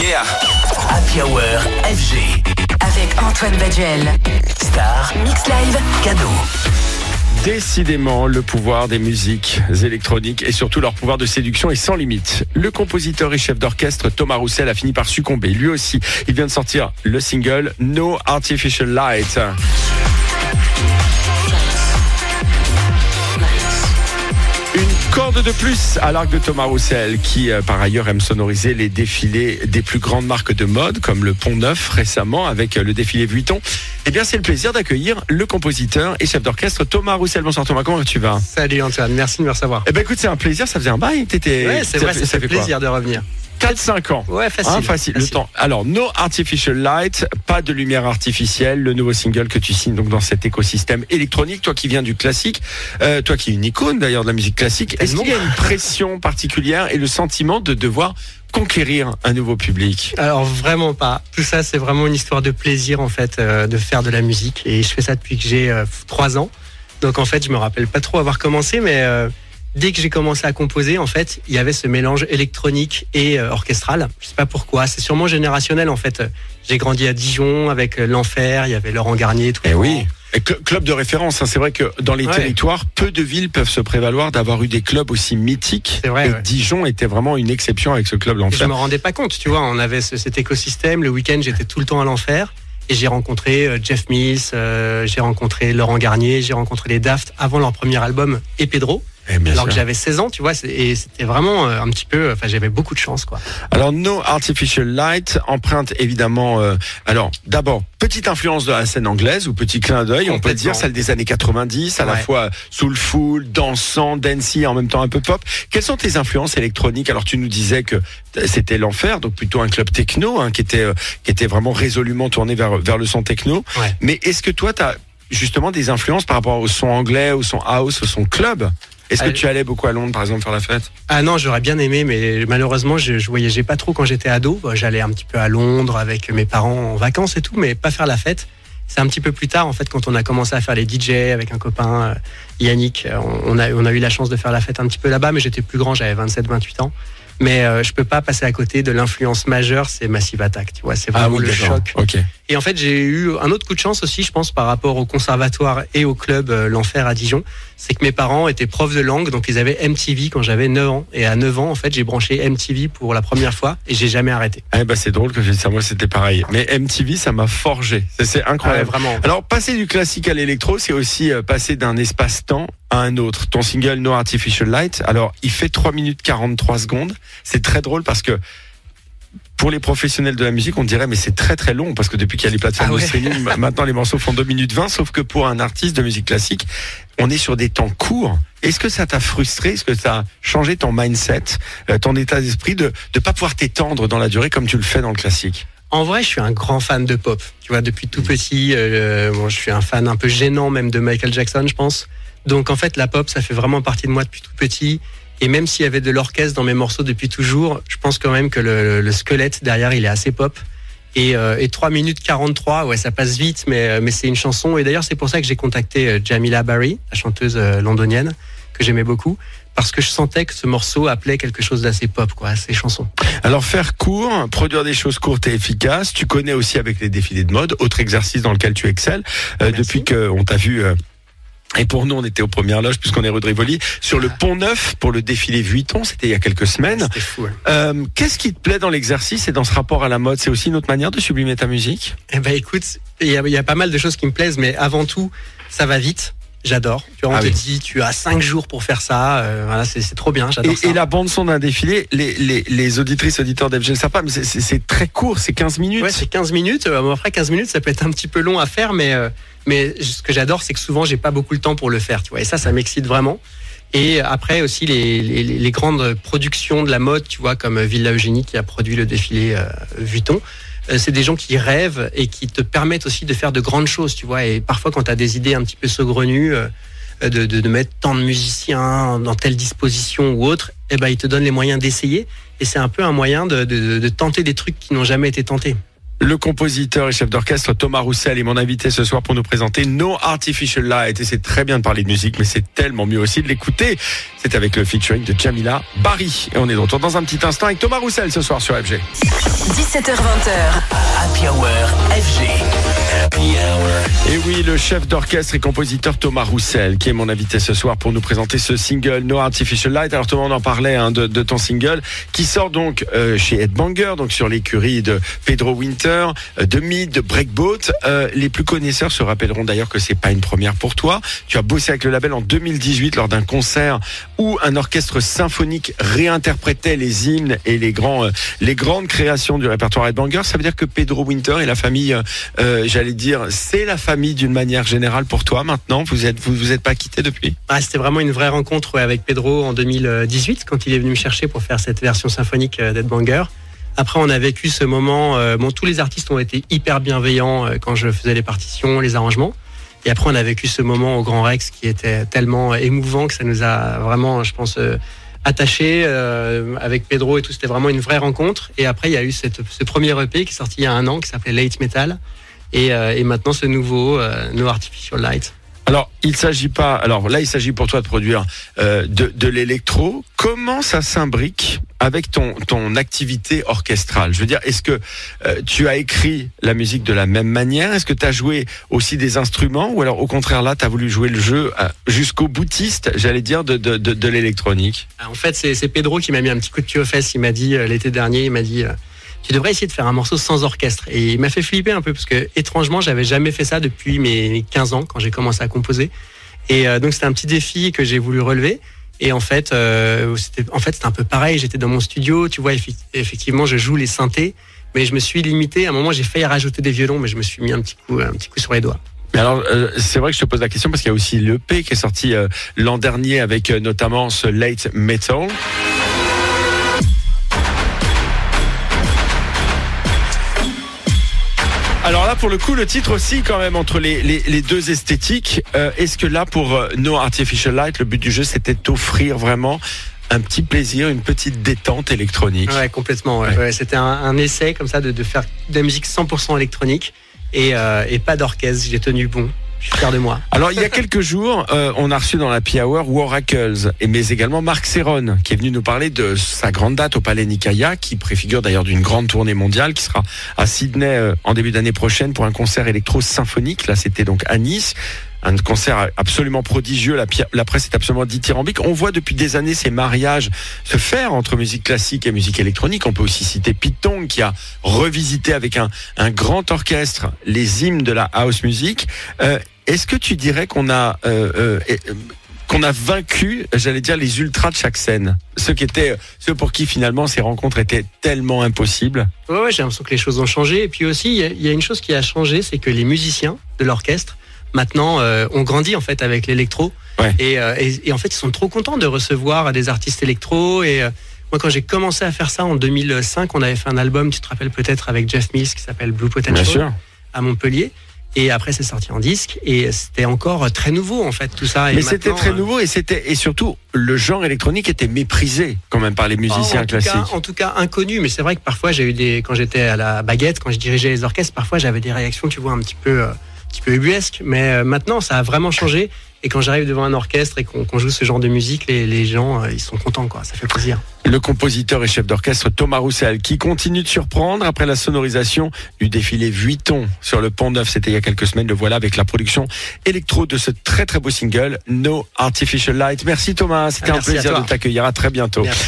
Yeah. Happy Hour FG. Avec Antoine Baduel. Star. Mix Live. Cadeau. Décidément, le pouvoir des musiques électroniques et surtout leur pouvoir de séduction est sans limite. Le compositeur et chef d'orchestre Thomas Roussel a fini par succomber. Lui aussi, il vient de sortir le single No Artificial Light. Corde de plus à l'arc de Thomas Roussel, qui euh, par ailleurs aime sonoriser les défilés des plus grandes marques de mode, comme le Pont Neuf récemment avec euh, le défilé Vuitton. Eh bien, c'est le plaisir d'accueillir le compositeur et chef d'orchestre Thomas Roussel. Bonsoir Thomas, comment tu vas? Salut Antoine, merci de me recevoir. Eh ben écoute, c'est un plaisir, ça faisait un bail, t'étais... Ouais, c'est vrai, ça, fait, quoi? plaisir de revenir. 4-5 ans. Ouais, facile. Hein, facile. Le temps. Alors, No Artificial Light, pas de lumière artificielle, le nouveau single que tu signes donc dans cet écosystème électronique. Toi qui viens du classique, euh, toi qui es une icône d'ailleurs de la musique classique, est-ce qu'il y a une pression particulière et le sentiment de devoir conquérir un nouveau public? Alors vraiment pas. Tout ça, c'est vraiment une histoire de plaisir en fait, euh, de faire de la musique. Et je fais ça depuis que j'ai euh, 3 ans. Donc en fait, je me rappelle pas trop avoir commencé, mais euh, dès que j'ai commencé à composer, en fait, il y avait ce mélange électronique et euh, orchestral. Je sais pas pourquoi. C'est sûrement générationnel en fait. J'ai grandi à Dijon avec euh, l'Enfer. Il y avait Laurent Garnier. Tout Eh oui. Club de référence, hein. c'est vrai que dans les Ouais. territoires, peu de villes peuvent se prévaloir d'avoir eu des clubs aussi mythiques. C'est vrai, et ouais. Dijon était vraiment une exception avec ce club Et Je l'enfer. me rendais pas compte, tu vois. On avait ce- cet écosystème. Le week-end, j'étais tout le temps à l'enfer. Et j'ai rencontré euh, Jeff Mills, euh, j'ai rencontré Laurent Garnier, j'ai rencontré les Daft avant leur premier album et Pedro. Eh alors sûr. que j'avais 16 ans, tu vois. Et c'était vraiment euh, un petit peu. Enfin, j'avais beaucoup de chance, quoi. Alors, No Artificial Light emprunte évidemment. euh, alors, d'abord, petite influence de la scène anglaise ou petit clin d'œil, on peut dire celle des années 90, à la fois soulful, dansant, dancey, en même temps un peu pop. Quelles sont tes influences électroniques? Alors, tu nous disais que c'était l'enfer, donc plutôt un club techno hein, qui était euh, qui était vraiment résolument tourné vers vers le son techno. Ouais. Mais est-ce que toi, tu as justement des influences par rapport au son anglais, au son house, au son club? Est-ce que tu allais beaucoup à Londres, par exemple, faire la fête? Ah non, j'aurais bien aimé, mais malheureusement, je, je voyageais pas trop quand j'étais ado. J'allais un petit peu à Londres avec mes parents en vacances et tout, mais pas faire la fête. C'est un petit peu plus tard, en fait, quand on a commencé à faire les DJ avec un copain, euh, Yannick. euh, On a, on a eu la chance de faire la fête un petit peu là-bas, mais j'étais plus grand, j'avais 27-28 ans. Mais euh, je peux pas passer à côté de l'influence majeure, c'est Massive Attack. Tu vois, c'est vraiment le Ah choc. Et en fait, j'ai eu un autre coup de chance aussi, je pense, par rapport au conservatoire et au club euh, L'Enfer à Dijon. C'est que mes parents étaient profs de langue, donc ils avaient MTV quand j'avais 9 ans. Et à 9 ans, en fait, j'ai branché MTV pour la première fois et j'ai jamais arrêté. Eh ben c'est drôle que j'ai dit ça, moi c'était pareil. Mais MTV, ça m'a forgé. C'est- Ah ouais, incroyable. vraiment. Alors, passer du classique à l'électro, c'est aussi euh, passer d'un espace-temps à un autre. Ton single No Artificial Light, alors il fait 3 minutes 43 secondes. C'est très drôle parce que pour les professionnels de la musique, on dirait mais c'est très très long parce que depuis qu'il y a les plateformes Ah ouais. de streaming, ma- maintenant les morceaux font 2 minutes 20, sauf que pour un artiste de musique classique, on est sur des temps courts. Est-ce que ça t'a frustré? Est-ce que ça a changé ton mindset, euh, ton état d'esprit de ne pas pouvoir t'étendre dans la durée comme tu le fais dans le classique? En vrai, je suis un grand fan de pop. Tu vois, depuis tout petit, euh, bon, je suis un fan un peu gênant même de Michael Jackson, je pense. Donc en fait, la pop, ça fait vraiment partie de moi depuis tout petit. Et même s'il y avait de l'orchestre dans mes morceaux depuis toujours, je pense quand même que le, le squelette derrière, il est assez pop. Et, euh, et 3 minutes 43, ouais, ça passe vite, mais, euh, mais c'est une chanson. Et d'ailleurs, c'est pour ça que j'ai contacté euh, Jamila Barry, la chanteuse euh, londonienne, que j'aimais beaucoup, parce que je sentais que ce morceau appelait quelque chose d'assez pop, quoi, ces chansons. Alors faire court, produire des choses courtes et efficaces, tu connais aussi avec les défilés de mode, autre exercice dans lequel tu excelles, euh, depuis qu'on t'a vu... euh, et pour nous, on était aux premières loges puisqu'on est rue de Rivoli, sur le Pont Neuf pour le défilé Vuitton, c'était il y a quelques semaines. Fou. hein. Euh, Qu'est-ce qui te plaît dans l'exercice et dans ce rapport à la mode? C'est aussi une autre manière de sublimer ta musique? Eh ben écoute, il y, a- il y a pas mal de choses qui me plaisent, mais avant tout, ça va vite. J'adore. Tu vois, on Ah te oui. dit, tu as cinq jours pour faire ça. euh, voilà, c'est trop bien. J'adore ça. et, et la bande son d'un défilé, les, les, les auditrices, auditeurs d'FG ne savent pas, mais c'est- très court, c'est 15 minutes. Ouais, c'est 15 minutes. Euh, après, 15 minutes, ça peut être un petit peu long à faire, mais, euh, mais ce que j'adore, c'est que souvent, j'ai pas beaucoup le temps pour le faire. Tu vois, et ça, ça m'excite vraiment. Et après aussi les, les, grandes productions de la mode, tu vois, comme Villa Eugénie qui a produit le défilé euh, Vuitton. Euh, C'est des gens qui rêvent et qui te permettent aussi de faire de grandes choses, tu vois. Et parfois, quand tu as des idées un petit peu saugrenues, euh, de, de, de mettre tant de musiciens dans telle disposition ou autre, eh ben, ils te donnent les moyens d'essayer. Et c'est un peu un moyen de, de tenter des trucs qui n'ont jamais été tentés. Le compositeur et chef d'orchestre Thomas Roussel est mon invité ce soir pour nous présenter No Artificial Light. Et c'est très bien de parler de musique, mais c'est tellement mieux aussi de l'écouter. C'est avec le featuring de Jamila Barry. Et on est de retour dans un petit instant avec Thomas Roussel ce soir sur FG. 17h20h. Happy Hour FG. Et oui, le chef d'orchestre et compositeur Thomas Roussel, qui est mon invité ce soir pour nous présenter ce single No Artificial Light. Alors Thomas, on en parlait hein, de, ton single, qui sort donc euh, chez Ed Banger, donc sur l'écurie de Pedro Winter, euh, de Mid, de Breakboat. Euh, les plus connaisseurs se rappelleront d'ailleurs que c'est pas une première pour toi. Tu as bossé avec le label en 2018 lors d'un concert où un orchestre symphonique réinterprétait les hymnes et les les grandes créations du répertoire Ed Banger. Ça veut dire que Pedro Winter et la famille, j'allais dire, c'est la famille d'une manière générale pour toi maintenant. Vous êtes, vous, vous êtes pas quitté depuis? Ah, C'était vraiment une vraie rencontre avec Pedro en 2018 quand il est venu me chercher pour faire cette version symphonique euh, d'Ed Banger. Après, on a vécu ce moment. euh, bon, tous les artistes ont été hyper bienveillants euh, quand je faisais les partitions, les arrangements. Et après, on a vécu ce moment au Grand Rex qui était tellement émouvant que ça nous a vraiment, je pense, euh, attachés avec Pedro et tout. C'était vraiment une vraie rencontre. Et après, il y a eu ce premier EP qui est sorti il y a un an, qui s'appelait Late Metal. Et, euh, et maintenant, ce nouveau euh, No Artificial Light. Alors, il s'agit pas. Alors là, il s'agit pour toi de produire euh, de, de l'électro. Comment ça s'imbrique avec ton ton activité orchestrale? Je veux dire, est-ce que euh, tu as écrit la musique de la même manière? Est-ce que tu as joué aussi des instruments? Ou alors au contraire là, tu as voulu jouer le jeu euh, jusqu'au boutiste, j'allais dire, de de, de, de l'électronique? En fait, c'est Pedro qui m'a mis un petit coup de pied aux fesses. Il m'a dit l'été dernier, il m'a dit tu devrais essayer de faire un morceau sans orchestre. Et il m'a fait flipper un peu parce que étrangement, j'avais jamais fait ça depuis mes 15 ans quand j'ai commencé à composer. Et euh, donc c'était un petit défi que j'ai voulu relever. Et en fait, euh, c'était en fait un peu pareil. J'étais dans mon studio, tu vois, effectivement, je joue les synthés, mais je me suis limité. À un moment, j'ai failli rajouter des violons, mais je me suis mis un petit coup, un petit coup sur les doigts. Mais alors, euh, c'est vrai que je te pose la question parce qu'il y a aussi l'EP qui est sorti l'an dernier avec notamment ce Late Metal. Alors là, pour le coup, le titre aussi, quand même, entre les, les, les deux esthétiques, euh, est-ce que là, pour euh, No Artificial Light, le but du jeu, c'était d'offrir vraiment un petit plaisir, une petite détente électronique? Ouais, complètement. ouais. Ouais. Ouais, C'était un, un essai comme ça de, de faire de la musique 100% électronique et, euh, et pas d'orchestre. J'ai tenu bon. Je suis fier de moi. Alors, il y a quelques jours, euh, on a reçu dans la Hour Waracles, mais également Marc Serron, qui est venu nous parler de sa grande date au Palais Nicaïa, qui préfigure d'ailleurs d'une grande tournée mondiale, qui sera à Sydney euh, en début d'année prochaine pour un concert électro-symphonique. Là, c'était donc à Nice. Un concert absolument prodigieux. La, presse est absolument dithyrambique. On voit depuis des années ces mariages se faire entre musique classique et musique électronique. On peut aussi citer Python qui a revisité avec un, grand orchestre les hymnes de la house music. Euh, Est-ce que tu dirais qu'on a euh, euh, qu'on a vaincu, j'allais dire, les ultras de chaque scène, ceux qui étaient, ceux pour qui finalement ces rencontres étaient tellement impossibles? Ouais, ouais, j'ai l'impression que les choses ont changé. Et puis aussi, il y, a une chose qui a changé, c'est que les musiciens de l'orchestre, maintenant, euh, ont grandi en fait avec l'électro. Ouais. Et, euh, et, et en fait, ils sont trop contents de recevoir des artistes électro. Et euh, moi, quand j'ai commencé à faire ça en 2005, on avait fait un album, tu te rappelles peut-être, avec Jeff Mills qui s'appelle Blue Potential. à Montpellier. Et après, c'est sorti en disque. Et c'était encore très nouveau, en fait, tout ça. Et Mais c'était très euh, nouveau et c'était et surtout le genre électronique était méprisé quand même par les musiciens en tout classiques. Cas, en tout cas, inconnu. Mais c'est vrai que parfois, j'ai eu des, quand j'étais à la baguette, quand je dirigeais les orchestres, parfois j'avais des réactions, tu vois, un petit peu, euh, petit peu ubuesques. Mais euh, maintenant, ça a vraiment changé. Et quand j'arrive devant un orchestre et qu'on joue ce genre de musique, les, les gens, euh, ils sont contents, quoi. Ça fait plaisir. Le compositeur et chef d'orchestre Thomas Roussel qui continue de surprendre après la sonorisation du défilé Vuitton sur le Pont Neuf. C'était il y a quelques semaines. Le voilà avec la production électro de ce très très beau single No Artificial Light. Merci Thomas, c'était un plaisir de t'accueillir. À très bientôt. Merci.